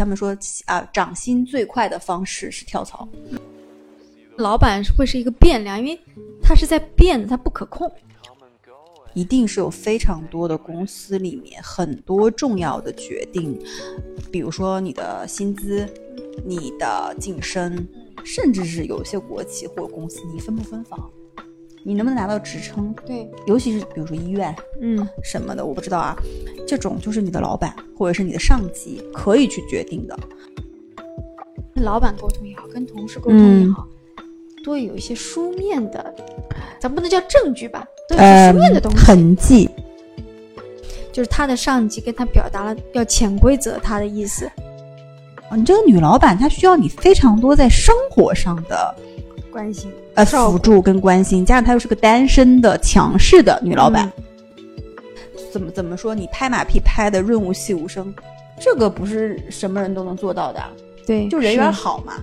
他们说啊，涨薪最快的方式是跳槽。老板会是一个变量，因为他是在变的，他不可控。一定是有非常多的公司里面很多重要的决定，比如说你的薪资、你的晋升，甚至是有些国企或公司，你分不分房，你能不能拿到职称？对，尤其是比如说医院，嗯，什么的，我不知道啊。这种就是你的老板或者是你的上级可以去决定的。跟老板沟通也好，跟同事沟通也好，多有一些书面的，咱不能叫证据吧。都有书面的东西，痕迹，就是他的上级跟他表达了要潜规则他的意思。你这个女老板，她需要你非常多在生活上的关心，呃，辅助跟关心，加上她又是个单身的强势的女老板，怎么怎么说？你拍马屁拍的润物细无声，这个不是什么人都能做到的。对，就人缘好嘛。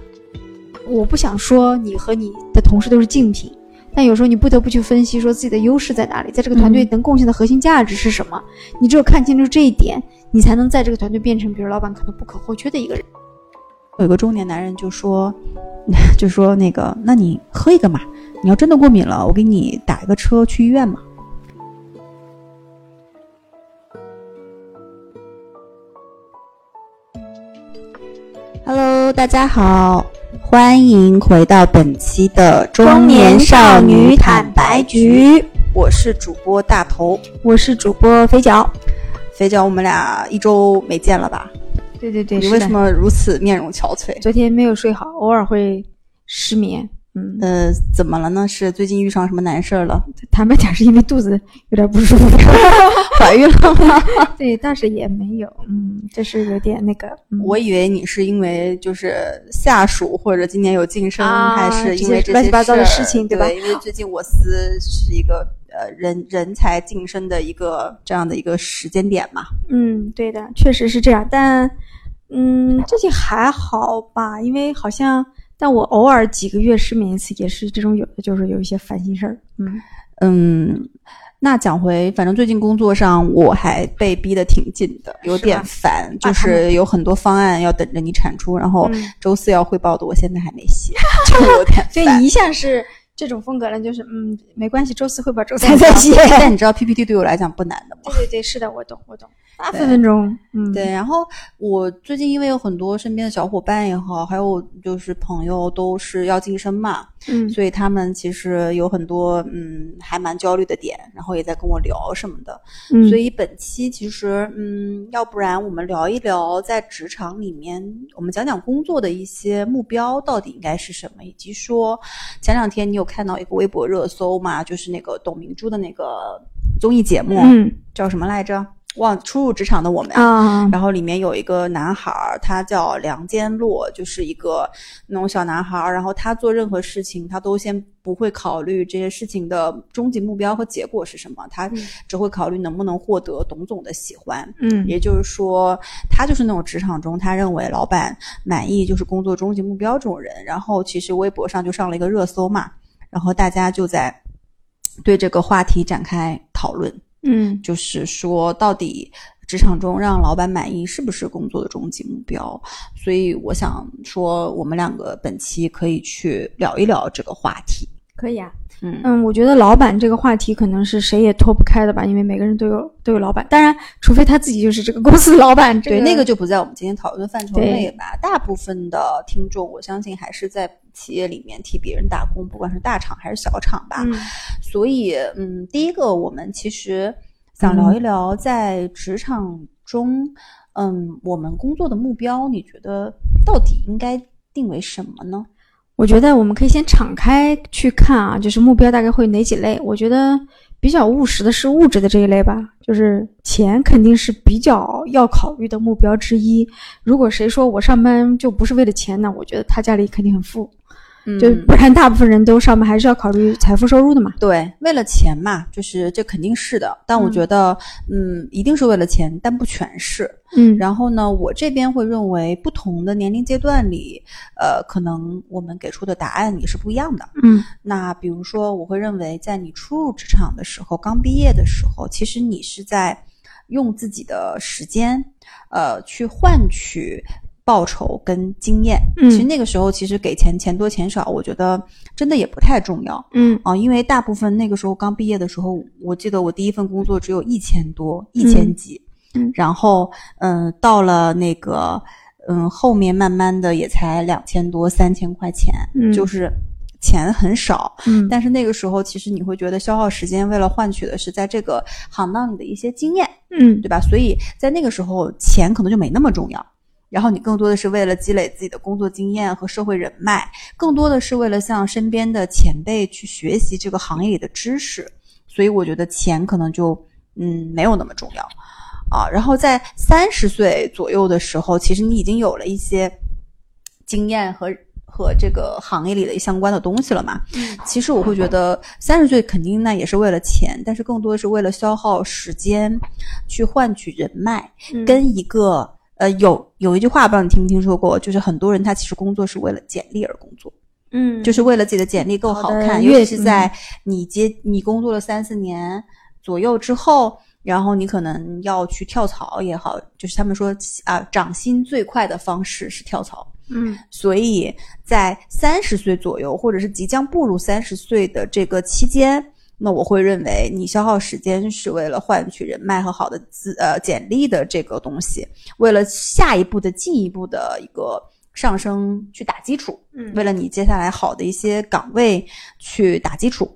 我不想说你和你的同事都是竞品。但有时候你不得不去分析，说自己的优势在哪里，在这个团队能贡献的核心价值是什么？你只有看清楚这一点，你才能在这个团队变成，比如老板可能不可或缺的一个人。有个中年男人就说，就说那个，那你喝一个嘛？你要真的过敏了，我给你打一个车去医院嘛。Hello，大家好。欢迎回到本期的中年少女坦白局，我是主播大头，我是主播肥脚，肥脚，我们俩一周没见了吧？对对对，你为什么如此面容憔悴？昨天没有睡好，偶尔会失眠。嗯呃，怎么了呢？是最近遇上什么难事儿了？坦白讲，是因为肚子有点不舒服，怀孕了吗？对，但是也没有，嗯，就是有点那个。我以为你是因为就是下属或者今年有晋升，还是因为乱七八糟的事情，对吧？因为最近我司是一个呃人人才晋升的一个这样的一个时间点嘛。嗯，对的，确实是这样，但嗯，最近还好吧？因为好像。但我偶尔几个月失眠一次，也是这种有的，就是有一些烦心事儿。嗯嗯，那讲回，反正最近工作上我还被逼得挺紧的，有点烦，就是有很多方案要等着你产出，然后周四要汇报的，我现在还没写，就有点 烦。所以一向是。这种风格呢，就是嗯，没关系，周四汇报，周三 再写。但你知道 PPT 对我来讲不难的吗？对对对，是的，我懂，我懂。八分钟，嗯，对。然后我最近因为有很多身边的小伙伴也好，还有就是朋友都是要晋升嘛，嗯，所以他们其实有很多嗯还蛮焦虑的点，然后也在跟我聊什么的。嗯，所以本期其实嗯，要不然我们聊一聊在职场里面，我们讲讲工作的一些目标到底应该是什么，以及说前两天你有。看到一个微博热搜嘛，就是那个董明珠的那个综艺节目，嗯，叫什么来着？忘初入职场的我们啊。然后里面有一个男孩儿，他叫梁坚洛，就是一个那种小男孩儿。然后他做任何事情，他都先不会考虑这些事情的终极目标和结果是什么，他只会考虑能不能获得董总的喜欢。嗯，也就是说，他就是那种职场中他认为老板满意就是工作终极目标这种人。然后其实微博上就上了一个热搜嘛。然后大家就在对这个话题展开讨论，嗯，就是说到底职场中让老板满意是不是工作的终极目标？所以我想说，我们两个本期可以去聊一聊这个话题。可以啊，嗯嗯，我觉得老板这个话题可能是谁也脱不开的吧，因为每个人都有都有老板，当然，除非他自己就是这个公司的老板。对，那个就不在我们今天讨论的范畴内吧。大部分的听众，我相信还是在。企业里面替别人打工，不管是大厂还是小厂吧。所以，嗯，第一个，我们其实想聊一聊在职场中，嗯，我们工作的目标，你觉得到底应该定为什么呢？我觉得我们可以先敞开去看啊，就是目标大概会有哪几类？我觉得比较务实的是物质的这一类吧，就是钱肯定是比较要考虑的目标之一。如果谁说我上班就不是为了钱那？我觉得他家里肯定很富。就不然，大部分人都上班还是要考虑财富收入的嘛。对，为了钱嘛，就是这肯定是的。但我觉得，嗯，一定是为了钱，但不全是。嗯。然后呢，我这边会认为，不同的年龄阶段里，呃，可能我们给出的答案也是不一样的。嗯。那比如说，我会认为，在你初入职场的时候，刚毕业的时候，其实你是在用自己的时间，呃，去换取。报酬跟经验。嗯，其实那个时候其实给钱钱多钱少，我觉得真的也不太重要。嗯啊，因为大部分那个时候刚毕业的时候，我记得我第一份工作只有一千多，一千几。嗯，然后嗯，到了那个嗯后面慢慢的也才两千多三千块钱，嗯，就是钱很少。嗯，但是那个时候其实你会觉得消耗时间，为了换取的是在这个行当里的一些经验。嗯，对吧？所以在那个时候，钱可能就没那么重要。然后你更多的是为了积累自己的工作经验和社会人脉，更多的是为了向身边的前辈去学习这个行业里的知识。所以我觉得钱可能就嗯没有那么重要啊。然后在三十岁左右的时候，其实你已经有了一些经验和。和这个行业里的相关的东西了嘛？其实我会觉得三十岁肯定那也是为了钱，但是更多的是为了消耗时间，去换取人脉，跟一个呃有有一句话不知道你听没听说过，就是很多人他其实工作是为了简历而工作，嗯，就是为了自己的简历更好看，尤其是在你接你工作了三四年左右之后，然后你可能要去跳槽也好，就是他们说啊涨薪最快的方式是跳槽。嗯，所以在三十岁左右，或者是即将步入三十岁的这个期间，那我会认为你消耗时间是为了换取人脉和好的资呃简历的这个东西，为了下一步的进一步的一个上升去打基础，嗯，为了你接下来好的一些岗位去打基础，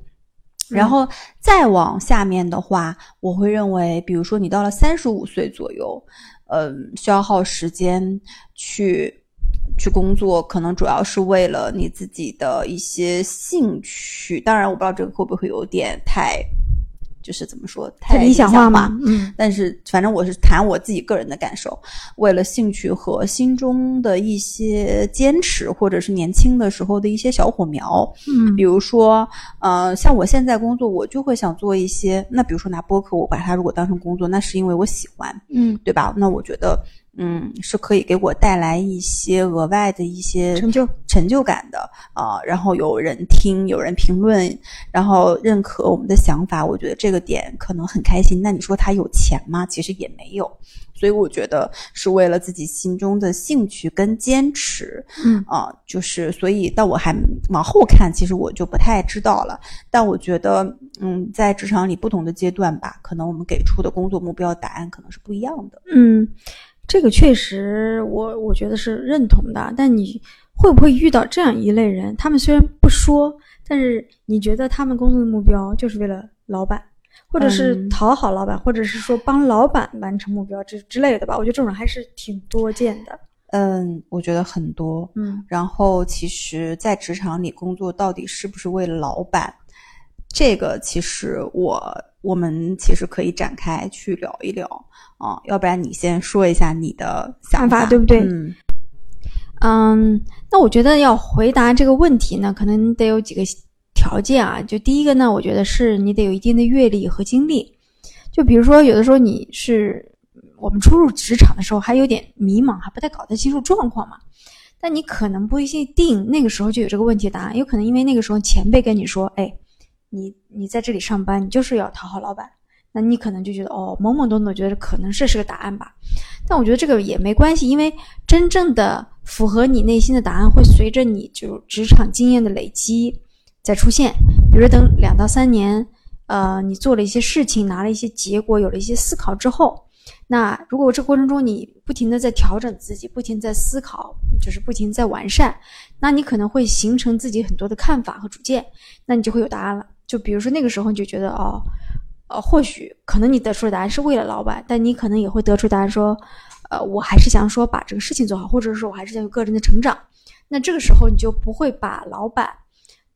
然后再往下面的话，我会认为，比如说你到了三十五岁左右，嗯，消耗时间去。去工作可能主要是为了你自己的一些兴趣，当然我不知道这个会不会有点太，就是怎么说太理想化嘛。嗯，但是反正我是谈我自己个人的感受，为了兴趣和心中的一些坚持，或者是年轻的时候的一些小火苗。嗯，比如说，呃，像我现在工作，我就会想做一些。那比如说拿播客，我把它如果当成工作，那是因为我喜欢，嗯，对吧？那我觉得。嗯，是可以给我带来一些额外的一些成就成就感的啊。然后有人听，有人评论，然后认可我们的想法，我觉得这个点可能很开心。那你说他有钱吗？其实也没有。所以我觉得是为了自己心中的兴趣跟坚持。嗯啊，就是所以，到我还往后看，其实我就不太知道了。但我觉得，嗯，在职场里不同的阶段吧，可能我们给出的工作目标答案可能是不一样的。嗯。这个确实，我我觉得是认同的。但你会不会遇到这样一类人？他们虽然不说，但是你觉得他们工作的目标就是为了老板，或者是讨好老板，或者是说帮老板完成目标之之类的吧？我觉得这种还是挺多见的。嗯，我觉得很多。嗯，然后其实，在职场里工作到底是不是为了老板？这个其实我我们其实可以展开去聊一聊啊，要不然你先说一下你的想法，对不对？嗯嗯，那我觉得要回答这个问题呢，可能得有几个条件啊。就第一个呢，我觉得是你得有一定的阅历和经历。就比如说，有的时候你是我们初入职场的时候还有点迷茫，还不太搞得清楚状况嘛。但你可能不一定那个时候就有这个问题答案，有可能因为那个时候前辈跟你说，哎。你你在这里上班，你就是要讨好老板，那你可能就觉得哦，懵懵懂懂，觉得可能这是个答案吧。但我觉得这个也没关系，因为真正的符合你内心的答案会随着你就职场经验的累积再出现。比如等两到三年，呃，你做了一些事情，拿了一些结果，有了一些思考之后，那如果这过程中你不停的在调整自己，不停在思考，就是不停在完善，那你可能会形成自己很多的看法和主见，那你就会有答案了。就比如说那个时候你就觉得哦，呃，或许可能你得出的答案是为了老板，但你可能也会得出答案说，呃，我还是想说把这个事情做好，或者说我还是想有个人的成长。那这个时候你就不会把老板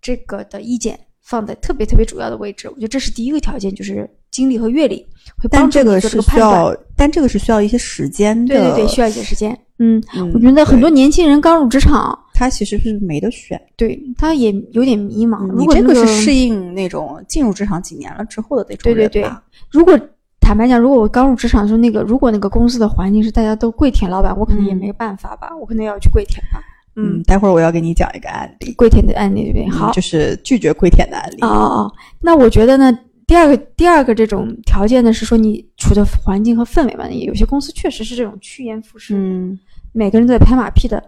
这个的意见放在特别特别主要的位置。我觉得这是第一个条件，就是经历和阅历会帮助你做这个判断。但这个是需要一些时间的，对对对，需要一些时间。嗯，我觉得很多年轻人刚入职场。他其实是没得选，对他也有点迷茫。你这个是适应那种进入职场几年了之后的那种人吧？如果坦白讲，如果我刚入职场的时候，那个如果那个公司的环境是大家都跪舔老板，我可能也没办法吧，我可能要去跪舔吧。嗯，待会儿我要给你讲一个案例，跪舔的案例对不对？好，就是拒绝跪舔的案例。哦哦哦，那我觉得呢，第二个第二个这种条件呢，是说你处的环境和氛围嘛。有些公司确实是这种趋炎附势。嗯。每个人都在拍马屁的。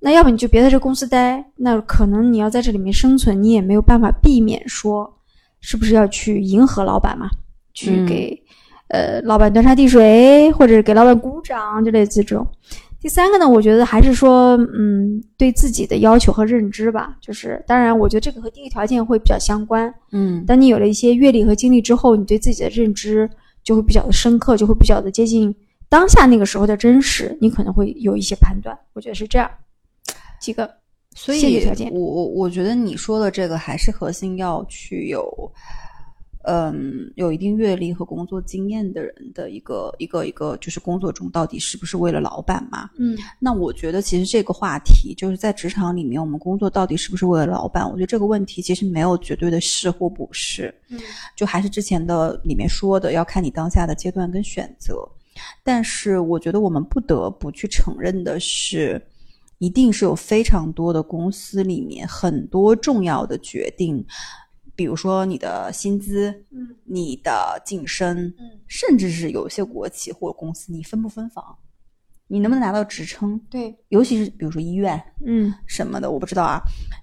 那要不你就别在这公司待，那可能你要在这里面生存，你也没有办法避免说，是不是要去迎合老板嘛？去给呃老板端茶递水，或者给老板鼓掌，就类似这种。第三个呢，我觉得还是说，嗯，对自己的要求和认知吧。就是当然，我觉得这个和第一个条件会比较相关。嗯，当你有了一些阅历和经历之后，你对自己的认知就会比较的深刻，就会比较的接近当下那个时候的真实，你可能会有一些判断。我觉得是这样。几个，所以我我我觉得你说的这个还是核心要去有，嗯，有一定阅历和工作经验的人的一个一个一个，就是工作中到底是不是为了老板嘛？嗯，那我觉得其实这个话题就是在职场里面，我们工作到底是不是为了老板？我觉得这个问题其实没有绝对的是或不是，嗯，就还是之前的里面说的，要看你当下的阶段跟选择。但是我觉得我们不得不去承认的是。一定是有非常多的公司里面很多重要的决定，比如说你的薪资，嗯，你的晋升，嗯，甚至是有些国企或者公司，你分不分房，你能不能拿到职称，对，尤其是比如说医院，嗯，什么的，我不知道啊，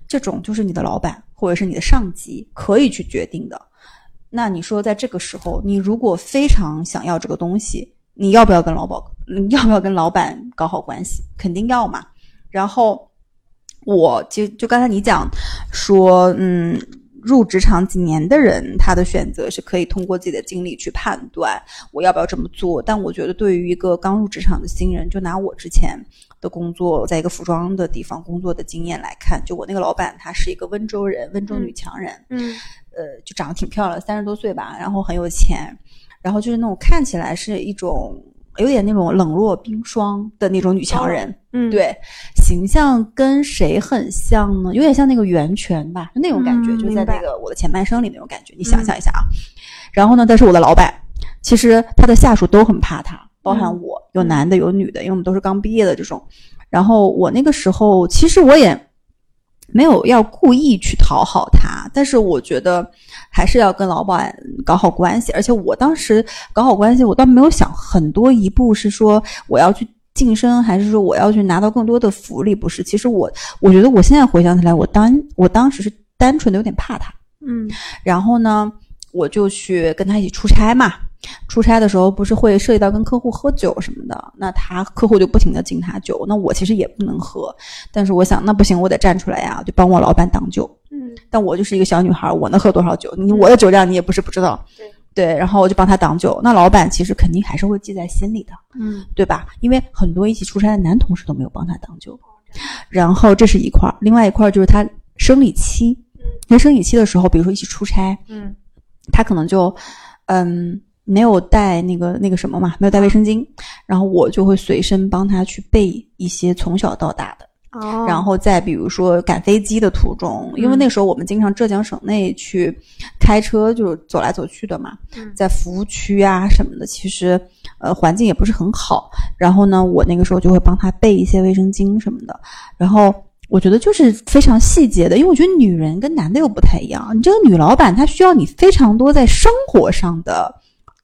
这种就是你的老板或者是你的上级可以去决定的。那你说在这个时候，你如果非常想要这个东西，你要不要跟老板，要不要跟老板搞好关系？肯定要嘛。然后，我就就刚才你讲说，嗯，入职场几年的人，他的选择是可以通过自己的经历去判断我要不要这么做。但我觉得，对于一个刚入职场的新人，就拿我之前的工作，在一个服装的地方工作的经验来看，就我那个老板，她是一个温州人，温州女强人，嗯，呃，就长得挺漂亮，三十多岁吧，然后很有钱，然后就是那种看起来是一种。有点那种冷若冰霜的那种女强人，嗯，对，形象跟谁很像呢？有点像那个袁泉吧，就那种感觉，就在那个我的前半生里那种感觉。你想象一下啊，然后呢，但是我的老板，其实他的下属都很怕他，包含我，有男的有女的，因为我们都是刚毕业的这种。然后我那个时候，其实我也。没有要故意去讨好他，但是我觉得还是要跟老板搞好关系。而且我当时搞好关系，我倒没有想很多一步是说我要去晋升，还是说我要去拿到更多的福利？不是，其实我我觉得我现在回想起来，我当我当时是单纯的有点怕他，嗯，然后呢，我就去跟他一起出差嘛。出差的时候不是会涉及到跟客户喝酒什么的，那他客户就不停的敬他酒，那我其实也不能喝，但是我想那不行，我得站出来呀，就帮我老板挡酒。嗯，但我就是一个小女孩，我能喝多少酒？你我的酒量你也不是不知道。对对，然后我就帮他挡酒，那老板其实肯定还是会记在心里的，嗯，对吧？因为很多一起出差的男同事都没有帮他挡酒。然后这是一块儿，另外一块儿就是他生理期，因为生理期的时候，比如说一起出差，嗯，他可能就嗯。没有带那个那个什么嘛，没有带卫生巾，然后我就会随身帮他去备一些从小到大的。哦，然后再比如说赶飞机的途中，因为那时候我们经常浙江省内去开车，就是走来走去的嘛，在服务区啊什么的，其实呃环境也不是很好。然后呢，我那个时候就会帮他备一些卫生巾什么的。然后我觉得就是非常细节的，因为我觉得女人跟男的又不太一样，你这个女老板她需要你非常多在生活上的。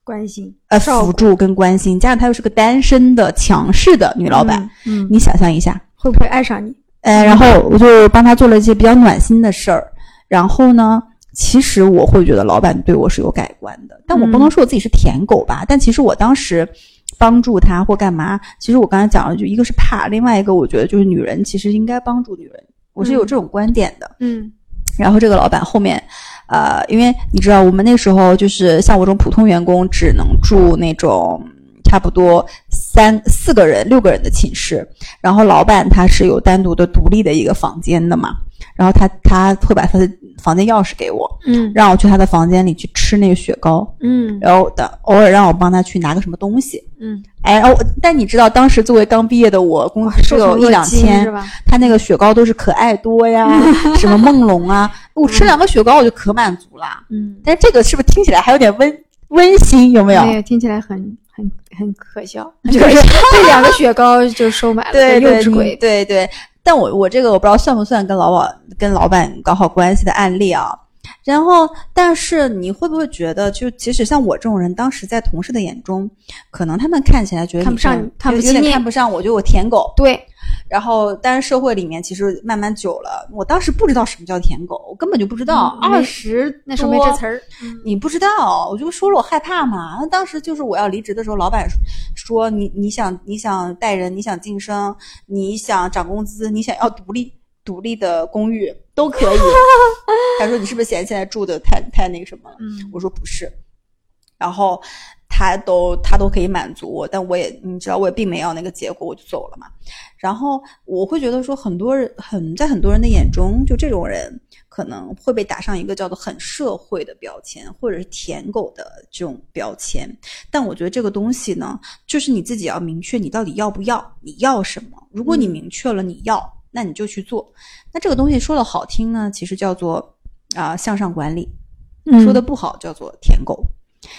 关心，呃，辅助跟关心，加上她又是个单身的强势的女老板，嗯，你想象一下，会不会爱上你？呃，然后我就帮她做了一些比较暖心的事儿。然后呢，其实我会觉得老板对我是有改观的，但我不能说我自己是舔狗吧。但其实我当时帮助她或干嘛，其实我刚才讲了，就一个是怕，另外一个我觉得就是女人其实应该帮助女人，我是有这种观点的。嗯，然后这个老板后面。呃，因为你知道，我们那时候就是像我这种普通员工，只能住那种差不多三四个人、六个人的寝室。然后老板他是有单独的、独立的一个房间的嘛。然后他他会把他的房间钥匙给我，嗯，让我去他的房间里去吃那个雪糕，嗯，然后的偶尔让我帮他去拿个什么东西，嗯，哎，哦，但你知道当时作为刚毕业的我，工资只有一两千，他那个雪糕都是可爱多呀，什么梦龙啊，我吃两个雪糕我就可满足了，嗯，但这个是不是听起来还有点温温馨？有没有？没有，听起来很很很可笑，就是这两个雪糕就收买了，对幼稚鬼，对对。但我我这个我不知道算不算跟老板跟老板搞好关系的案例啊？然后，但是你会不会觉得，就其实像我这种人，当时在同事的眼中，可能他们看起来觉得看不上你，看不有点看不上我，觉得我舔狗。对。然后，但是社会里面其实慢慢久了，我当时不知道什么叫舔狗，我根本就不知道。二十那时候没这词儿，你不知道，我就说了我害怕嘛。那当时就是我要离职的时候，老板说你你想你想带人，你想晋升，你想涨工资，你想要独立独立的公寓都可以。他说你是不是嫌现在住的太太那个什么了？我说不是。然后。他都他都可以满足我，但我也你知道，我也并没要那个结果，我就走了嘛。然后我会觉得说，很多人很在很多人的眼中，就这种人可能会被打上一个叫做很社会的标签，或者是舔狗的这种标签。但我觉得这个东西呢，就是你自己要明确你到底要不要，你要什么。如果你明确了你要，那你就去做。那这个东西说的好听呢，其实叫做啊向上管理；说的不好叫做舔狗。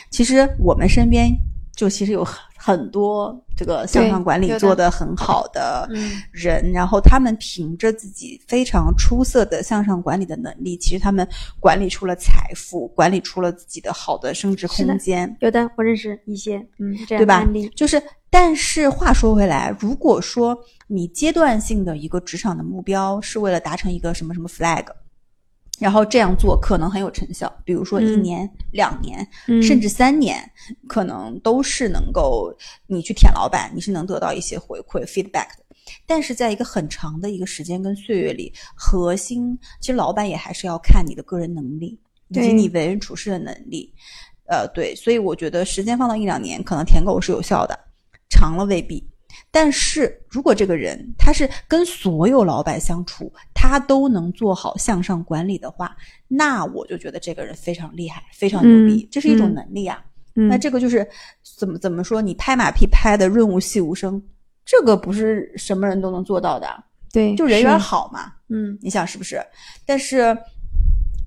其实我们身边就其实有很多这个向上管理做得很好的人，然后他们凭着自己非常出色的向上管理的能力，其实他们管理出了财富，管理出了自己的好的升值空间。有的，我认识一些，嗯，对吧？就是，但是话说回来，如果说你阶段性的一个职场的目标是为了达成一个什么什么 flag。然后这样做可能很有成效，比如说一年、两年，甚至三年，可能都是能够你去舔老板，你是能得到一些回馈 feedback 的。但是在一个很长的一个时间跟岁月里，核心其实老板也还是要看你的个人能力以及你为人处事的能力。呃，对，所以我觉得时间放到一两年，可能舔狗是有效的，长了未必。但是如果这个人他是跟所有老板相处，他都能做好向上管理的话，那我就觉得这个人非常厉害，非常牛逼，这是一种能力啊。那这个就是怎么怎么说，你拍马屁拍的润物细无声，这个不是什么人都能做到的。对，就人缘好嘛。嗯，你想是不是？但是。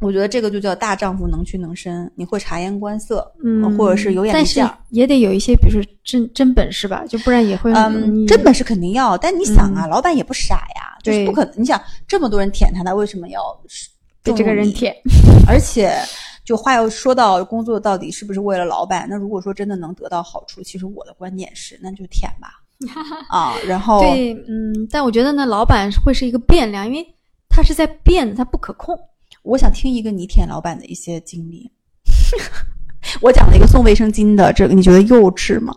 我觉得这个就叫大丈夫能屈能伸，你会察言观色，嗯，或者是有眼力见，也得有一些，比如说真真本事吧，就不然也会。嗯，真本事肯定要，但你想啊，老板也不傻呀，就是不可能。你想这么多人舔他，他为什么要被这个人舔？而且，就话又说到工作到底是不是为了老板？那如果说真的能得到好处，其实我的观点是，那就舔吧。啊，然后对，嗯，但我觉得呢，老板会是一个变量，因为他是在变，他不可控。我想听一个你舔老板的一些经历。我讲了一个送卫生巾的，这个你觉得幼稚吗？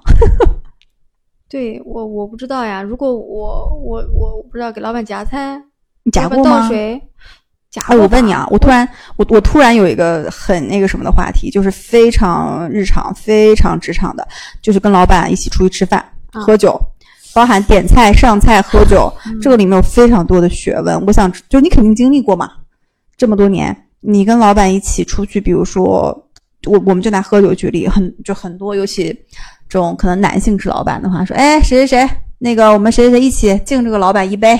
对我我不知道呀。如果我我我不知道给老板夹菜，你夹过吗？倒水夹。哎，我问你啊，我突然我我突然有一个很那个什么的话题，就是非常日常、非常职场的，就是跟老板一起出去吃饭、喝酒，包含点菜、上菜、喝酒，这个里面有非常多的学问。我想，就你肯定经历过嘛。这么多年，你跟老板一起出去，比如说我，我们就拿喝酒举例，很就很多，尤其这种可能男性是老板的话，说，哎，谁谁谁，那个我们谁谁谁一起敬这个老板一杯，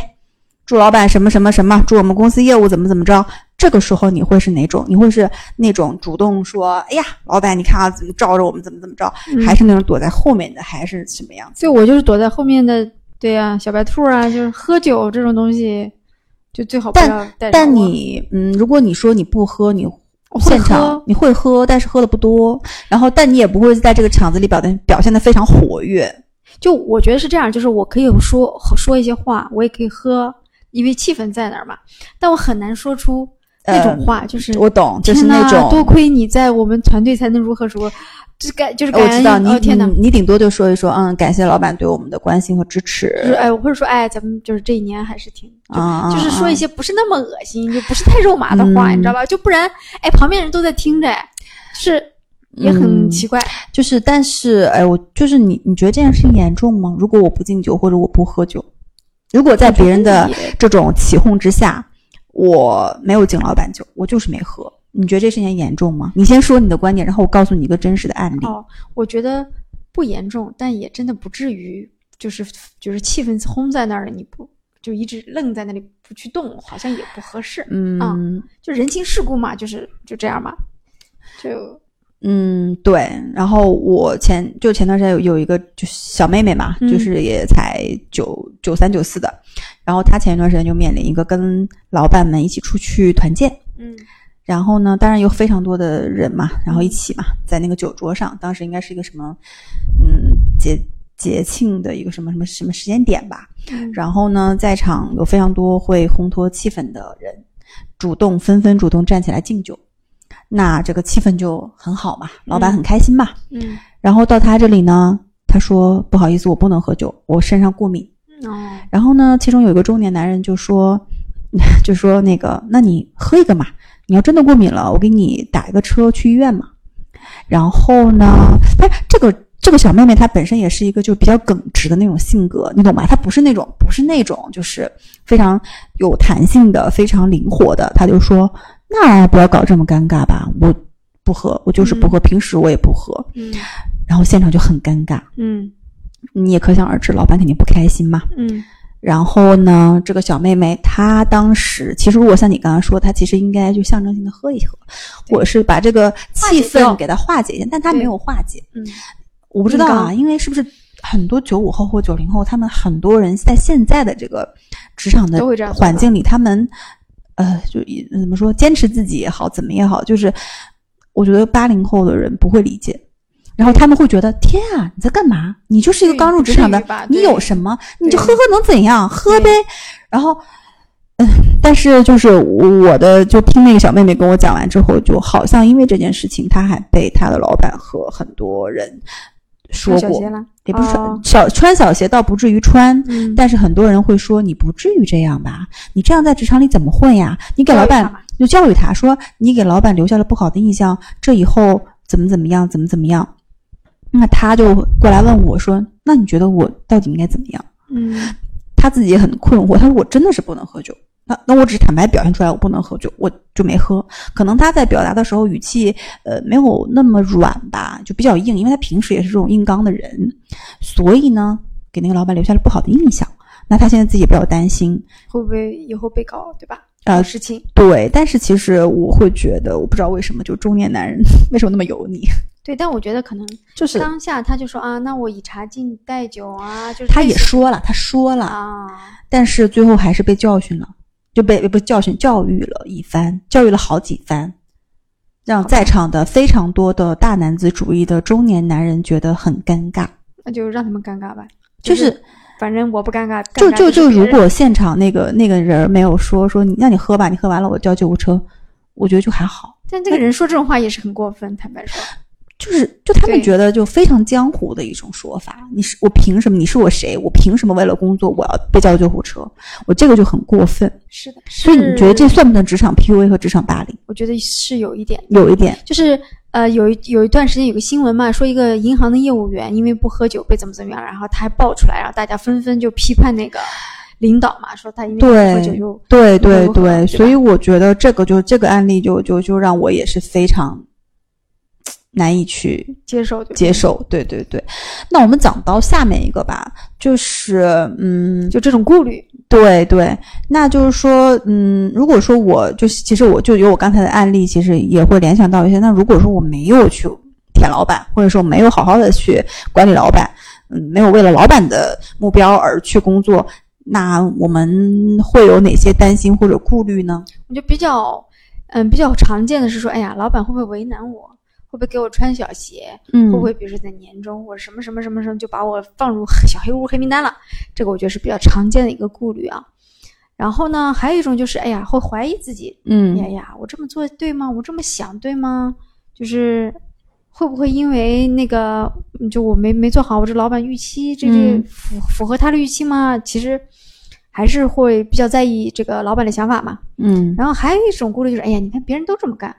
祝老板什么什么什么，祝我们公司业务怎么怎么着。这个时候你会是哪种？你会是那种主动说，哎呀，老板你看啊，怎么罩着我们，怎么怎么着，还是那种躲在后面的，还是什么样子？就我就是躲在后面的，对呀，小白兔啊，就是喝酒这种东西。就最好不要但但你嗯，如果你说你不喝，你现场你会喝，但是喝的不多。然后，但你也不会在这个场子里表现表现的非常活跃。就我觉得是这样，就是我可以说说一些话，我也可以喝，因为气氛在那儿嘛。但我很难说出那种话，就是我懂，就是那种多亏你在我们团队才能如何说。就是感就是我知道你你你顶多就说一说，嗯，感谢老板对我们的关心和支持。就是哎，或者说哎，咱们就是这一年还是挺，就是说一些不是那么恶心，就不是太肉麻的话，你知道吧？就不然哎，旁边人都在听着，是也很奇怪。就是但是哎，我就是你，你觉得这件事情严重吗？如果我不敬酒或者我不喝酒，如果在别人的这种起哄之下，我没有敬老板酒，我就是没喝。你觉得这事情严重吗？你先说你的观点，然后我告诉你一个真实的案例。哦，我觉得不严重，但也真的不至于，就是就是气氛轰在那儿了，你不就一直愣在那里不去动，好像也不合适。嗯，就人情世故嘛，就是就这样嘛。就嗯，对。然后我前就前段时间有有一个就小妹妹嘛，就是也才九九三九四的，然后她前一段时间就面临一个跟老板们一起出去团建。嗯。然后呢，当然有非常多的人嘛，然后一起嘛，在那个酒桌上，当时应该是一个什么，嗯，节节庆的一个什么什么什么时间点吧。然后呢，在场有非常多会烘托气氛的人，主动纷纷主动站起来敬酒，那这个气氛就很好嘛，老板很开心嘛。嗯。然后到他这里呢，他说不好意思，我不能喝酒，我身上过敏。哦。然后呢，其中有一个中年男人就说，就说那个，那你喝一个嘛。你要真的过敏了，我给你打一个车去医院嘛。然后呢，哎，这个这个小妹妹她本身也是一个就比较耿直的那种性格，你懂吧？她不是那种不是那种就是非常有弹性的、非常灵活的。她就说：“那不要搞这么尴尬吧，我不喝，我就是不喝，平时我也不喝。”嗯。然后现场就很尴尬。嗯。你也可想而知，老板肯定不开心嘛。嗯。然后呢，这个小妹妹她当时其实，如果像你刚刚说，她其实应该就象征性的喝一喝，或者是把这个气氛给她化解一下，但她没有化解。嗯，我不知道啊，因为是不是很多九五后或九零后，他们很多人在现在的这个职场的环境里，他们呃，就怎么说，坚持自己也好，怎么也好，就是我觉得八零后的人不会理解。然后他们会觉得天啊，你在干嘛？你就是一个刚入职场的，你有什么？你就喝喝能怎样？喝呗。然后，嗯，但是就是我的，就听那个小妹妹跟我讲完之后，就好像因为这件事情，她还被她的老板和很多人说过，也不是穿小穿小鞋倒不至于穿，但是很多人会说你不至于这样吧？你这样在职场里怎么混呀？你给老板就教育他说，你给老板留下了不好的印象，这以后怎么怎么样，怎么怎么样。那他就过来问我说：“那你觉得我到底应该怎么样？”嗯，他自己也很困惑。他说：“我真的是不能喝酒。那那我只是坦白表现出来，我不能喝酒，我就没喝。可能他在表达的时候语气呃没有那么软吧，就比较硬，因为他平时也是这种硬刚的人，所以呢，给那个老板留下了不好的印象。那他现在自己也比较担心，会不会以后被告，对吧？呃，事情对。但是其实我会觉得，我不知道为什么，就中年男人 为什么那么油腻。”对，但我觉得可能就是当下他就说啊，那我以茶敬代酒啊，就是他也说了，他说了啊，但是最后还是被教训了，就被不教训教育了一番，教育了好几番，让在场的非常多的大男子主义的中年男人觉得很尴尬。那就让他们尴尬吧，就是反正我不尴尬。就就就如果现场那个那个人没有说说你，那你喝吧，你喝完了我叫救护车，我觉得就还好。但这个人说这种话也是很过分，坦白说。就是，就他们觉得就非常江湖的一种说法。你是我凭什么？你是我谁？我凭什么为了工作我要被叫救护车？我这个就很过分。是的，所以你觉得这算不算职场 PUA 和职场霸凌？我觉得是有一点，有一点。就是呃，有一有一段时间有个新闻嘛，说一个银行的业务员因为不喝酒被怎么怎么样，然后他还爆出来，然后大家纷纷就批判那个领导嘛，说他因为不喝酒就对对对。所以我觉得这个就这个案例就就就让我也是非常。难以去接受，接受，对对对。那我们讲到下面一个吧，就是嗯，就这种顾虑，对对。那就是说，嗯，如果说我就其实我就有我刚才的案例，其实也会联想到一些。那如果说我没有去舔老板，或者说没有好好的去管理老板，嗯，没有为了老板的目标而去工作，那我们会有哪些担心或者顾虑呢？我就比较，嗯，比较常见的是说，哎呀，老板会不会为难我？会不会给我穿小鞋？嗯，会不会比如说在年终或者什么什么什么什么就把我放入小黑屋黑名单了？这个我觉得是比较常见的一个顾虑啊。然后呢，还有一种就是，哎呀，会怀疑自己。嗯，哎呀，我这么做对吗？我这么想对吗？就是会不会因为那个就我没没做好，我这老板预期这这符符合他的预期吗？其实还是会比较在意这个老板的想法嘛。嗯，然后还有一种顾虑就是，哎呀，你看别人都这么干。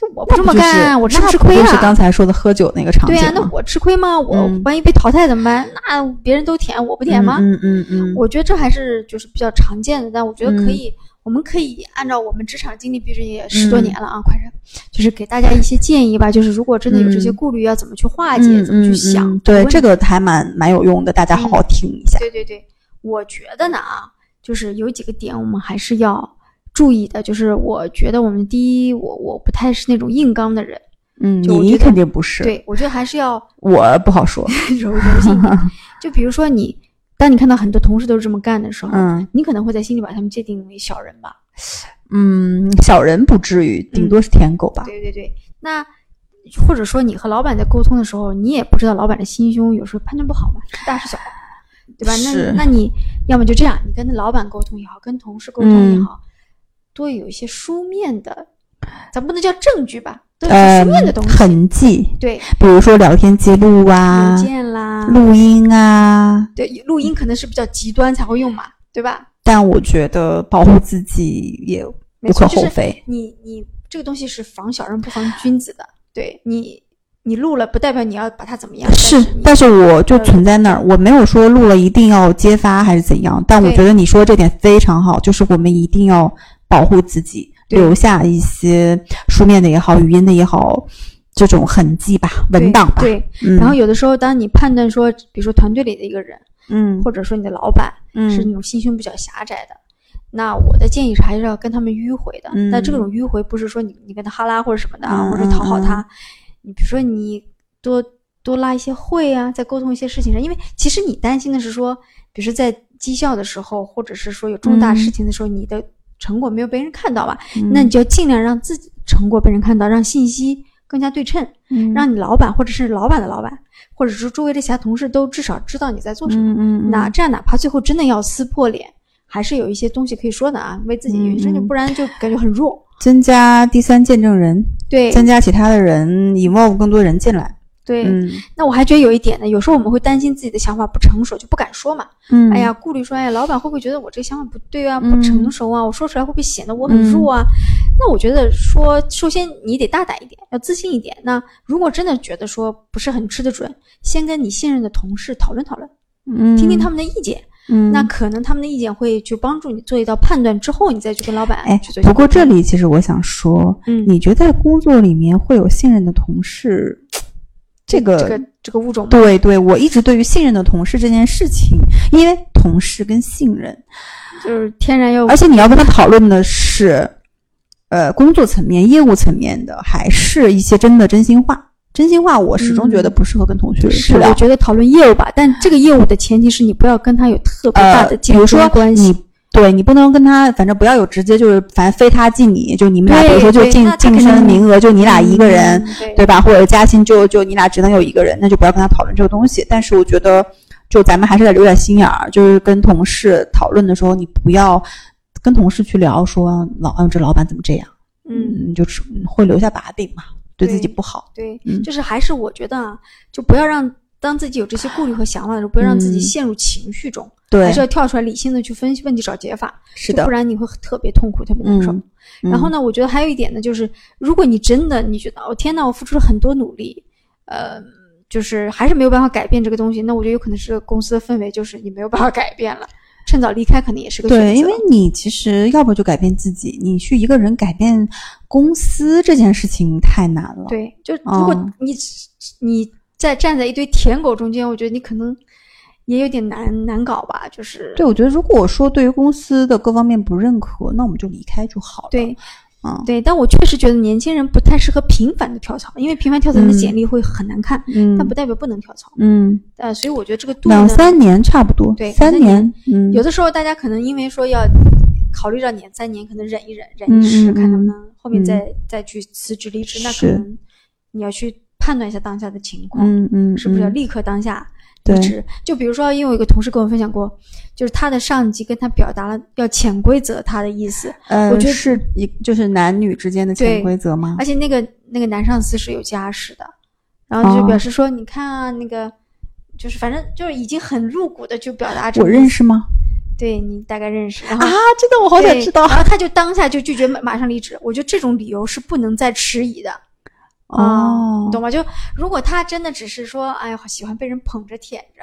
就我不这么干，我吃吃亏啊？是刚才说的喝酒那个场景。对呀，那我吃亏吗？我万一被淘汰怎么办？那别人都舔，我不舔吗？嗯嗯嗯。我觉得这还是就是比较常见的，但我觉得可以，我们可以按照我们职场经历，毕竟也十多年了啊，快人，就是给大家一些建议吧。就是如果真的有这些顾虑，要怎么去化解，怎么去想？对，这个还蛮蛮有用的，大家好好听一下。对对对，我觉得呢啊，就是有几个点我们还是要。注意的就是，我觉得我们第一，我我不太是那种硬刚的人，嗯，你肯定不是。对，我觉得还是要 我不好说，柔柔性点。就比如说你，当你看到很多同事都是这么干的时候，嗯，你可能会在心里把他们界定为小人吧，嗯，小人不至于，顶多是舔狗吧。对对对，那或者说你和老板在沟通的时候，你也不知道老板的心胸，有时候判断不好嘛，是大是小，对吧？那那你要么就这样，你跟老板沟通也好，跟同事沟通也好，多有一些书面的，咱不能叫证据吧，都是书面的东西，痕迹。对，比如说聊天记录啊，邮件啦，录音啊。对，录音可能是比较极端才会用嘛，对吧？但我觉得保护自己也无可厚非。你你这个东西是防小人不防君子的。对你，你录了不代表你要把它怎么样。是，但是我就存在那儿，我没有说录了一定要揭发还是怎样。但我觉得你说这点非常好，就是我们一定要保护自己，留下一些书面的也好，语音的也好，这种痕迹吧，文档吧。对，然后有的时候，当你判断说，比如说团队里的一个人。嗯，或者说你的老板嗯是那种心胸比较狭窄的，那我的建议是还是要跟他们迂回的。那这种迂回不是说你你跟他哈拉或者什么的啊，或者讨好他。你比如说你多多拉一些会啊，在沟通一些事情上，因为其实你担心的是说，比如说在绩效的时候，或者是说有重大事情的时候，你的成果没有被人看到吧？那你就尽量让自己成果被人看到，让信息。更加对称，让你老板或者是老板的老板，或者是周围的其他同事都至少知道你在做什么。嗯那这样哪怕最后真的要撕破脸，还是有一些东西可以说的啊，为自己原生，就不然就感觉很弱。增加第三见证人，对，增加其他的人，，involve 更多人进来。对，那我还觉得有一点呢，有时候我们会担心自己的想法不成熟，就不敢说嘛。嗯，哎呀，顾虑说，哎，老板会不会觉得我这个想法不对啊，不成熟啊？我说出来会不会显得我很弱啊？那我觉得说，首先你得大胆一点，要自信一点。那如果真的觉得说不是很吃得准，先跟你信任的同事讨论讨论，嗯，听听他们的意见。嗯，那可能他们的意见会去帮助你做一道判断，之后你再去跟老板哎去做。不过这里其实我想说，嗯，你觉得在工作里面会有信任的同事？这个这个这个物种，对对，我一直对于信任的同事这件事情，因为同事跟信任就是天然要，而且你要跟他讨论的是，呃，工作层面、业务层面的，还是一些真的真心话。真心话，我始终觉得不适合跟同学是我觉得讨论业务吧，但这个业务的前提是你不要跟他有特别大的竞争关系。对你不能跟他，反正不要有直接就是，反正非他即你，就你们俩，比如说就晋晋升名额就你俩一个人，对吧？或者加薪就就你俩只能有一个人，那就不要跟他讨论这个东西。但是我觉得，就咱们还是得留点心眼儿，就是跟同事讨论的时候，你不要跟同事去聊说老嗯这老板怎么这样，嗯，就是会留下把柄嘛，对自己不好。对，就是还是我觉得啊，就不要让。当自己有这些顾虑和想法的时候，不要让自己陷入情绪中，对，还是要跳出来理性的去分析问题，找解法。是的，不然你会特别痛苦，特别难受。然后呢，我觉得还有一点呢，就是如果你真的你觉得，哦天呐，我付出了很多努力，呃，就是还是没有办法改变这个东西，那我觉得有可能是公司的氛围，就是你没有办法改变了，趁早离开可能也是个选择。对，因为你其实要不就改变自己，你去一个人改变公司这件事情太难了。对，就如果你你。在站在一堆舔狗中间，我觉得你可能也有点难难搞吧。就是对，我觉得如果说对于公司的各方面不认可，那我们就离开就好了。对，嗯，对。但我确实觉得年轻人不太适合频繁的跳槽，因为频繁跳槽你的简历会很难看。嗯，但不代表不能跳槽。嗯，呃，所以我觉得这个度两三年差不多。对，三年。嗯，有的时候大家可能因为说要考虑到年三年，可能忍一忍，忍一试，看能不能后面再再去辞职离职。那可能你要去。判断一下当下的情况，嗯嗯，是不是要立刻当下就比如说，因为有一个同事跟我分享过，就是他的上级跟他表达了要潜规则他的意思。呃，我觉得是一就是男女之间的潜规则吗？而且那个那个男上司是有家室的，然后就表示说，你看啊，那个就是反正就是已经很露骨的就表达。我认识吗？对你大概认识。然后啊，真的我好想知道。然后他就当下就拒绝马上离职。我觉得这种理由是不能再迟疑的。哦，你懂吗？就如果他真的只是说，哎呀，喜欢被人捧着舔着，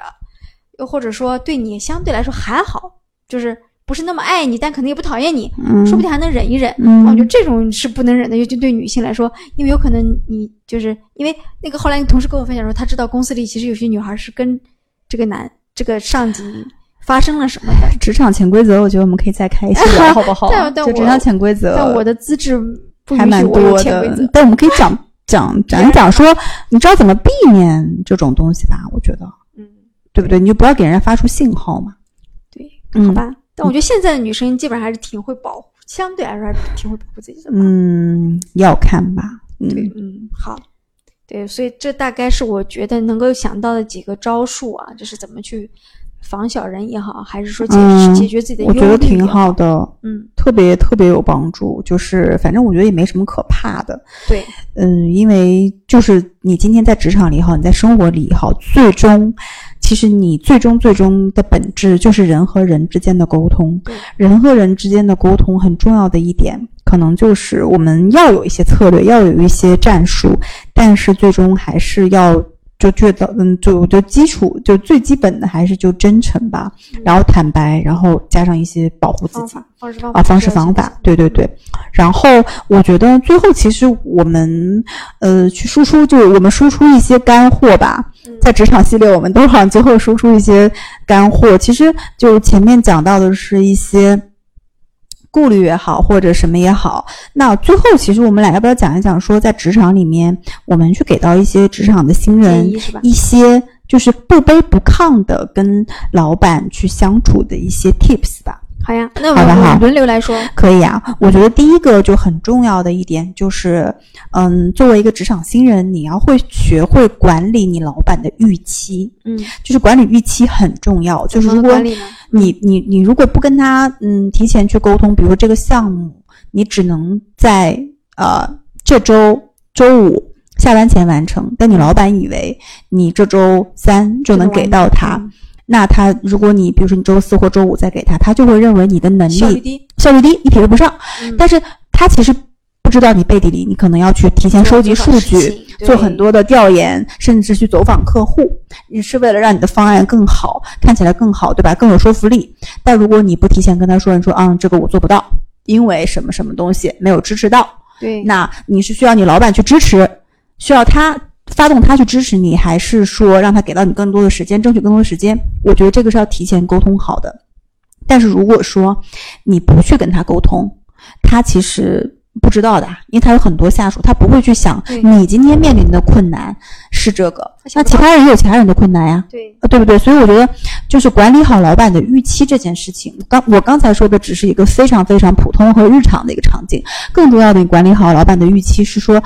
又或者说对你相对来说还好，就是不是那么爱你，但可能也不讨厌你，说不定还能忍一忍。我觉得这种是不能忍的，尤其对女性来说，因为有可能你就是因为那个后来同事跟我分享说，他知道公司里其实有些女孩是跟这个男这个上级发生了什么的 职场潜规则。我觉得我们可以再开一期聊，好不好？就职场潜规则，但我的资质还蛮多的，但我们可以讲。讲讲一讲，说你知道怎么避免这种东西吧？我觉得，嗯，对不对？你就不要给人家发出信号嘛。对，好吧。但我觉得现在的女生基本上还是挺会保护相对来说还是挺会保护自己的。嗯，要看吧。对，嗯，好，对，所以这大概是我觉得能够想到的几个招数啊，就是怎么去。防小人也好，还是说解解决自己的，我觉得挺好的，嗯，特别特别有帮助。就是反正我觉得也没什么可怕的，对，嗯，因为就是你今天在职场里也好，你在生活里也好，最终其实你最终最终的本质就是人和人之间的沟通。人和人之间的沟通很重要的一点，可能就是我们要有一些策略，要有一些战术，但是最终还是要。就觉得，嗯，就就基础就最基本的还是就真诚吧，然后坦白，然后加上一些保护自己。方式方法。啊方式方法，对对对。然后我觉得最后其实我们呃去输出，就我们输出一些干货吧，在职场系列我们都好像最后输出一些干货，其实就前面讲到的是一些。顾虑也好，或者什么也好，那最后其实我们俩要不要讲一讲，说在职场里面，我们去给到一些职场的新人一些就是不卑不亢的跟老板去相处的一些 tips 吧。好呀，那我们轮流来说，可以啊。我觉得第一个就很重要的一点就是，嗯，作为一个职场新人，你要会学会管理你老板的预期。嗯，就是管理预期很重要。就是如果你你你如果不跟他嗯提前去沟通，比如说这个项目，你只能在呃这周周五下班前完成，但你老板以为你这周三就能给到他。那他，如果你比如说你周四或周五再给他，他就会认为你的能力效率低，效率低，你匹配不上。但是他其实不知道你背地里，你可能要去提前收集数据，做很多的调研，甚至去走访客户，你是为了让你的方案更好，看起来更好，对吧？更有说服力。但如果你不提前跟他说，你说啊，这个我做不到，因为什么什么东西没有支持到，对，那你是需要你老板去支持，需要他。发动他去支持你，还是说让他给到你更多的时间，争取更多的时间？我觉得这个是要提前沟通好的。但是如果说你不去跟他沟通，他其实不知道的，因为他有很多下属，他不会去想你今天面临的困难是这个，那其他人也有其他人的困难呀，对，对不对？所以我觉得就是管理好老板的预期这件事情，刚我刚才说的只是一个非常非常普通和日常的一个场景，更重要的，你管理好老板的预期是说。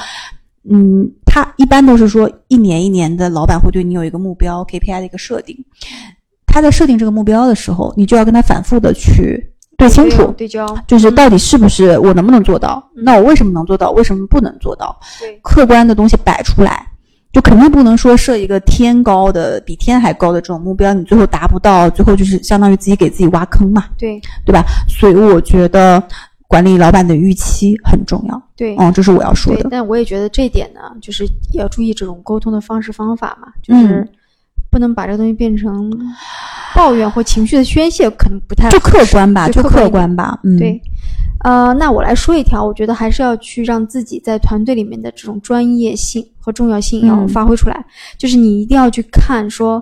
嗯，他一般都是说一年一年的，老板会对你有一个目标 KPI 的一个设定。他在设定这个目标的时候，你就要跟他反复的去对清楚，对焦，就是到底是不是我能不能做到？那我为什么能做到？为什么不能做到？对，客观的东西摆出来，就肯定不能说设一个天高的、比天还高的这种目标，你最后达不到，最后就是相当于自己给自己挖坑嘛。对，对吧？所以我觉得。管理老板的预期很重要，对，嗯，这是我要说的。但我也觉得这点呢，就是要注意这种沟通的方式方法嘛，就是不能把这个东西变成抱怨或情绪的宣泄，可能不太就客观吧，就客观吧。嗯，对，呃，那我来说一条，我觉得还是要去让自己在团队里面的这种专业性和重要性要发挥出来，就是你一定要去看，说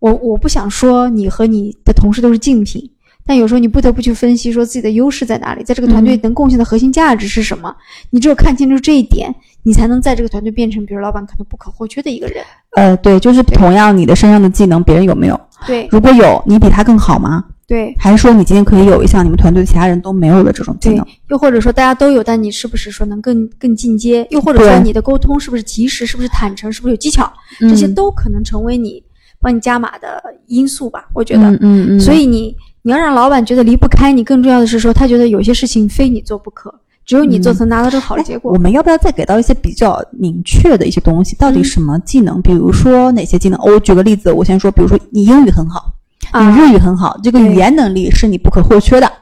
我我不想说你和你的同事都是竞品。但有时候你不得不去分析，说自己的优势在哪里，在这个团队能贡献的核心价值是什么？你只有看清楚这一点，你才能在这个团队变成，比如老板可能不可或缺的一个人。呃，对，就是同样你的身上的技能，别人有没有？对，如果有，你比他更好吗？对，还是说你今天可以有一项你们团队其他人都没有的这种技能？又或者说大家都有，但你是不是说能更更进阶？又或者说你的沟通是不是及时？是不是坦诚？是不是有技巧？这些都可能成为你帮你加码的因素吧？我觉得，嗯嗯，所以你。你要让老板觉得离不开你，更重要的是说，他觉得有些事情非你做不可，只有你做才能拿到这个好的结果。我们要不要再给到一些比较明确的一些东西？到底什么技能？比如说哪些技能？我举个例子，我先说，比如说你英语很好，你日语很好，这个语言能力是你不可或缺的。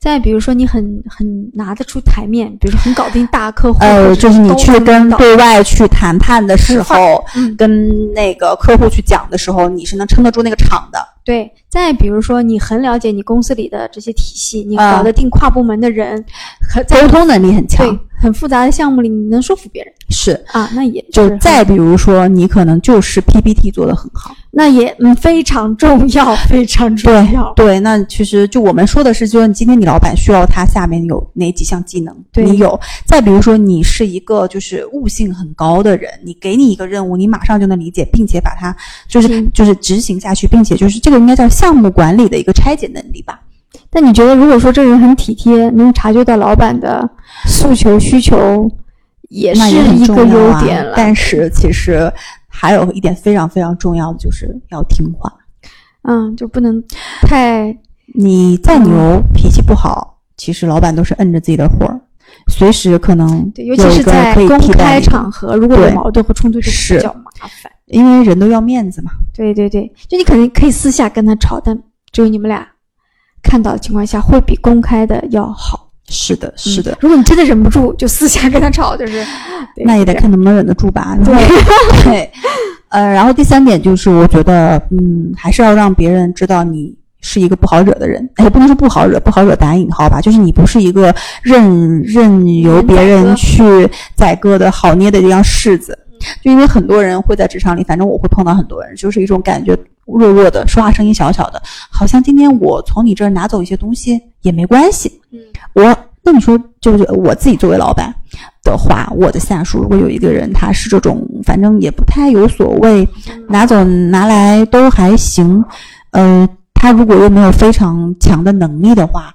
再比如说，你很很拿得出台面，比如说很搞定大客户，呃，就是你去跟对外去谈判的时候，跟那个客户去讲的时候，你是能撑得住那个场的。对，再比如说，你很了解你公司里的这些体系，你搞得定跨部门的人，沟通能力很强，对，很复杂的项目里你能说服别人，是啊，那也就再比如说，你可能就是 PPT 做的很好，那也嗯非常重要，非常重要。对，那其实就我们说的是，就是今天你老板需要他下面有哪几项技能，你有。再比如说，你是一个就是悟性很高的人，你给你一个任务，你马上就能理解，并且把它就是就是执行下去，并且就是这个。应该叫项目管理的一个拆解能力吧，但你觉得，如果说这个人很体贴，能察觉到老板的诉求需求，也是一个优点了。但是其实还有一点非常非常重要的，就是要听话。嗯，就不能太你再牛，脾气不好，其实老板都是摁着自己的火儿，随时可能对，尤其是在公开场合，如果有矛盾和冲突，就比较麻烦。因为人都要面子嘛。对对对，就你可能可以私下跟他吵，但只有你们俩看到的情况下，会比公开的要好。是的，是的。如果你真的忍不住，就私下跟他吵，就是那也得看能不能忍得住吧。对 对。呃，然后第三点就是，我觉得，嗯，还是要让别人知道你是一个不好惹的人。也，不能说不好惹，不好惹打引号吧，就是你不是一个任任由别人去宰割的好捏的一样柿子。就因为很多人会在职场里，反正我会碰到很多人，就是一种感觉弱弱的，说话声音小小的，好像今天我从你这儿拿走一些东西也没关系。嗯，我那你说，就是我自己作为老板的话，我的下属如果有一个人他是这种，反正也不太有所谓，拿走拿来都还行，呃，他如果又没有非常强的能力的话，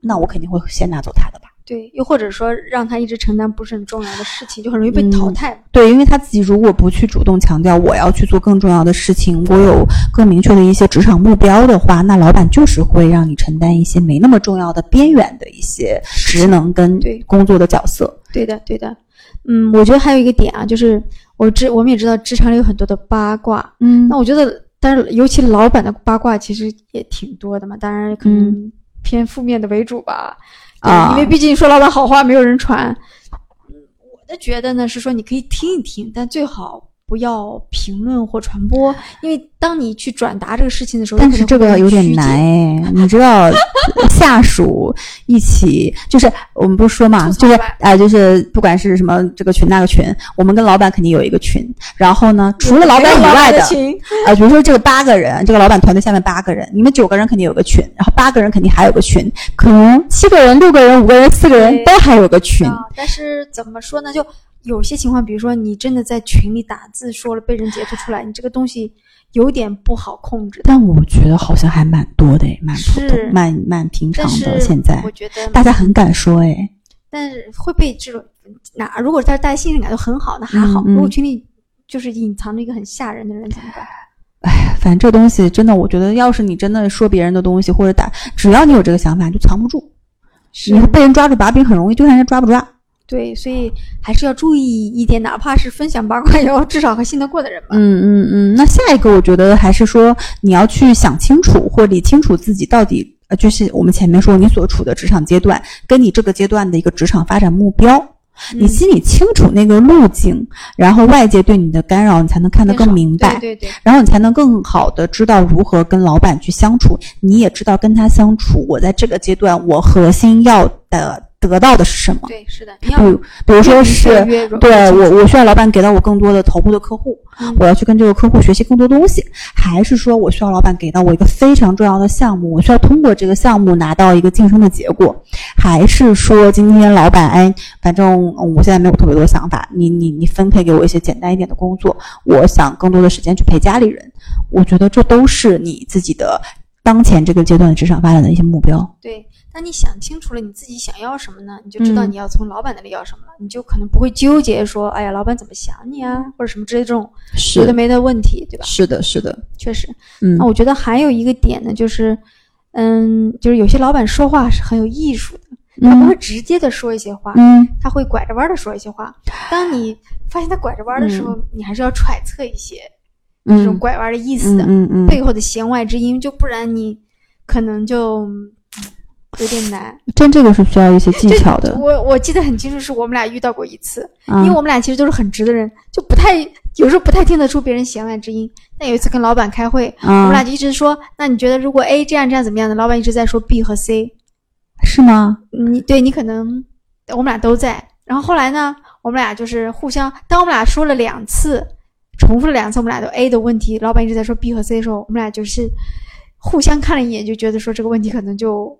那我肯定会先拿走他的吧。对，又或者说让他一直承担不是很重要的事情，就很容易被淘汰。对，因为他自己如果不去主动强调我要去做更重要的事情，我有更明确的一些职场目标的话，那老板就是会让你承担一些没那么重要的边缘的一些职能跟工作的角色。对的，对的。嗯，我觉得还有一个点啊，就是我知我们也知道职场里有很多的八卦。嗯，那我觉得，但是尤其老板的八卦其实也挺多的嘛，当然可能偏负面的为主吧。啊，因为毕竟说老板好话没有人传。我的觉得呢是说你可以听一听，但最好不要评论或传播，因为。当你去转达这个事情的时候，但是这个有点难 哎，你知道，下属一起就是我们不是说嘛，就是啊，就是不管是什么这个群那个群，我们跟老板肯定有一个群，然后呢，除了老板以外的啊，比如说这个八个人，这个老板团队下面八个人，你们九个人肯定有个群，然后八个人肯定还有个群，可能七个人、六个人、五个人、四个人都还有个群。但是怎么说呢？就有些情况，比如说你真的在群里打字说了，被人截图出来，你这个东西。有点不好控制，但我觉得好像还蛮多的蛮普通、蛮蛮平常的。现在我觉得大家很敢说哎，但是会被这种那如果他大家信任感都很好，那还好。如果群里就是隐藏着一个很吓人的人怎么办？哎，反正这东西真的，我觉得要是你真的说别人的东西或者打，只要你有这个想法，就藏不住。你被人抓住把柄很容易，就看人家抓不抓。对，所以还是要注意一点，哪怕是分享八卦，也要至少和信得过的人吧。嗯嗯嗯。那下一个，我觉得还是说你要去想清楚或理清楚自己到底呃，就是我们前面说你所处的职场阶段，跟你这个阶段的一个职场发展目标，你心里清楚那个路径，然后外界对你的干扰，你才能看得更明白。对对。然后你才能更好的知道如何跟老板去相处，你也知道跟他相处，我在这个阶段我核心要的。得到的是什么？对，是的。比比如说是，对我，我需要老板给到我更多的头部的客户，我要去跟这个客户学习更多东西，还是说我需要老板给到我一个非常重要的项目，我需要通过这个项目拿到一个晋升的结果，还是说今天老板哎，反正我现在没有特别多想法，你你你分配给我一些简单一点的工作，我想更多的时间去陪家里人，我觉得这都是你自己的当前这个阶段的职场发展的一些目标。对。那你想清楚了你自己想要什么呢？你就知道你要从老板那里要什么了，你就可能不会纠结说，哎呀，老板怎么想你啊，或者什么之类这种有的没的问题，对吧？是的，是的，确实。嗯，那我觉得还有一个点呢，就是，嗯，就是有些老板说话是很有艺术的，他不会直接的说一些话，嗯，他会拐着弯的说一些话。当你发现他拐着弯的时候，你还是要揣测一些这种拐弯的意思的，嗯嗯，背后的弦外之音，就不然你可能就。有点难，真这个是需要一些技巧的。我我记得很清楚，是我们俩遇到过一次，因为我们俩其实都是很直的人，就不太有时候不太听得出别人弦外之音。但有一次跟老板开会，我们俩就一直说：“那你觉得如果 A 这样这样怎么样的？”老板一直在说 B 和 C，是吗？你对你可能我们俩都在。然后后来呢，我们俩就是互相，当我们俩说了两次，重复了两次，我们俩都 A 的问题，老板一直在说 B 和 C 的时候，我们俩就是互相看了一眼，就觉得说这个问题可能就。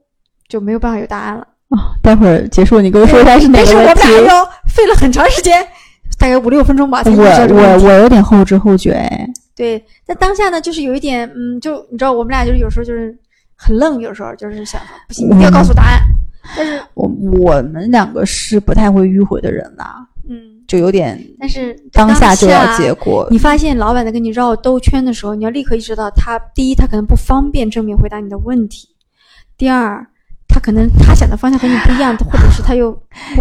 就没有办法有答案了啊！待会儿结束，你跟我说一下是哪个问题。但是我们俩要费了很长时间，大概五六分钟吧。我我我有点后知后觉哎。对，在当下呢，就是有一点，嗯，就你知道，我们俩就是有时候就是很愣，有时候就是想不行，一定要告诉答案。但是我我们两个是不太会迂回的人啦，嗯，就有点，但是当下就要结果。你发现老板在跟你绕兜圈的时候，你要立刻意识到他第一，他可能不方便正面回答你的问题；第二，他可能他想的方向和你不一样，或者是他又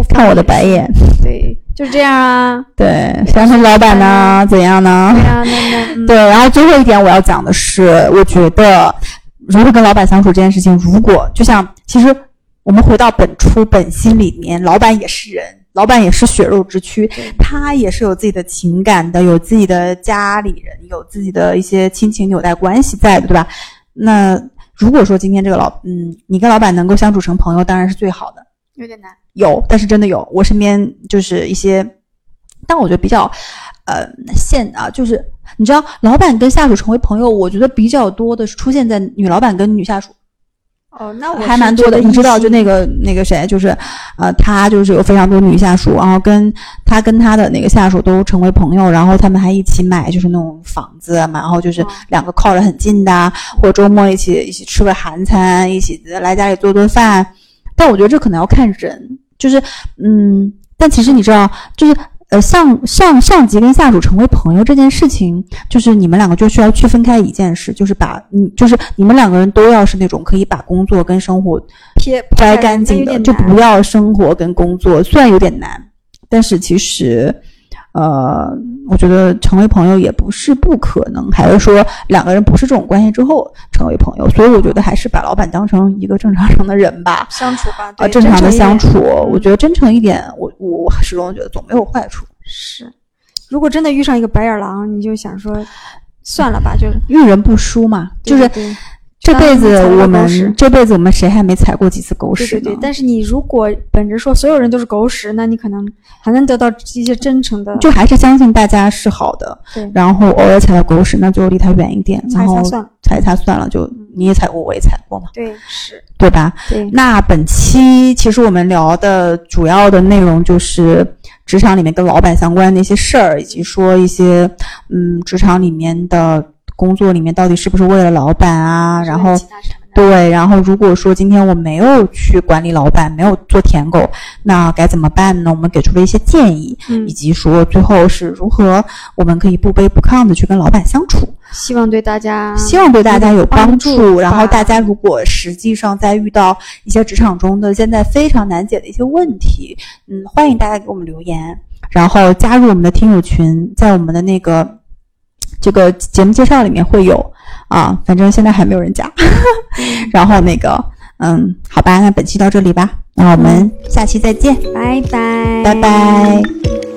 看我的白眼。对，就是这样啊。对，想成老板呢，怎样呢？对啊，那那对。然后最后一点我要讲的是，我觉得如何跟老板相处这件事情，如果就像其实。我们回到本初本心里面，老板也是人，老板也是血肉之躯，他也是有自己的情感的，有自己的家里人，有自己的一些亲情纽带关系在的，对吧？那如果说今天这个老，嗯，你跟老板能够相处成朋友，当然是最好的。有点难。有，但是真的有。我身边就是一些，但我觉得比较，呃，现啊，就是你知道，老板跟下属成为朋友，我觉得比较多的是出现在女老板跟女下属。哦，那我还蛮多的。你知道，就那个那个谁，就是，呃，他就是有非常多女下属，然后跟他跟他的那个下属都成为朋友，然后他们还一起买就是那种房子，然后就是两个靠着很近的，或者周末一起一起吃个韩餐，一起来家里做做饭。但我觉得这可能要看人，就是，嗯，但其实你知道，就是。呃，上上上级跟下属成为朋友这件事情，就是你们两个就需要区分开一件事，就是把你就是你们两个人都要是那种可以把工作跟生活撇摘干净的，就不要生活跟工作。虽然有点难，但是其实。呃，我觉得成为朋友也不是不可能，还是说两个人不是这种关系之后成为朋友，所以我觉得还是把老板当成一个正常人的人吧，相处吧，啊，正常的相处，我觉得真诚一点，我我始终觉得总没有坏处。是，如果真的遇上一个白眼狼，你就想说，算了吧，就是遇人不淑嘛，就是。这辈子我们这辈子我们谁还没踩过几次狗屎呢？对对对。但是你如果本着说所有人都是狗屎，那你可能还能得到一些真诚的。就还是相信大家是好的。对。然后偶尔踩到狗屎，那就离他远一点。踩一踩算了。踩一下算了，就你也踩过，我也踩过嘛。对，是。对吧？对。那本期其实我们聊的主要的内容就是职场里面跟老板相关的一些事儿，以及说一些嗯职场里面的。工作里面到底是不是为了老板啊？然后，对，然后如果说今天我没有去管理老板，没有做舔狗，那该怎么办呢？我们给出了一些建议，以及说最后是如何我们可以不卑不亢的去跟老板相处。希望对大家，希望对大家有帮助。然后大家如果实际上在遇到一些职场中的现在非常难解的一些问题，嗯，欢迎大家给我们留言，然后加入我们的听友群，在我们的那个。这个节目介绍里面会有啊，反正现在还没有人加。然后那个，嗯，好吧，那本期到这里吧，那我们下期再见，拜拜，拜拜。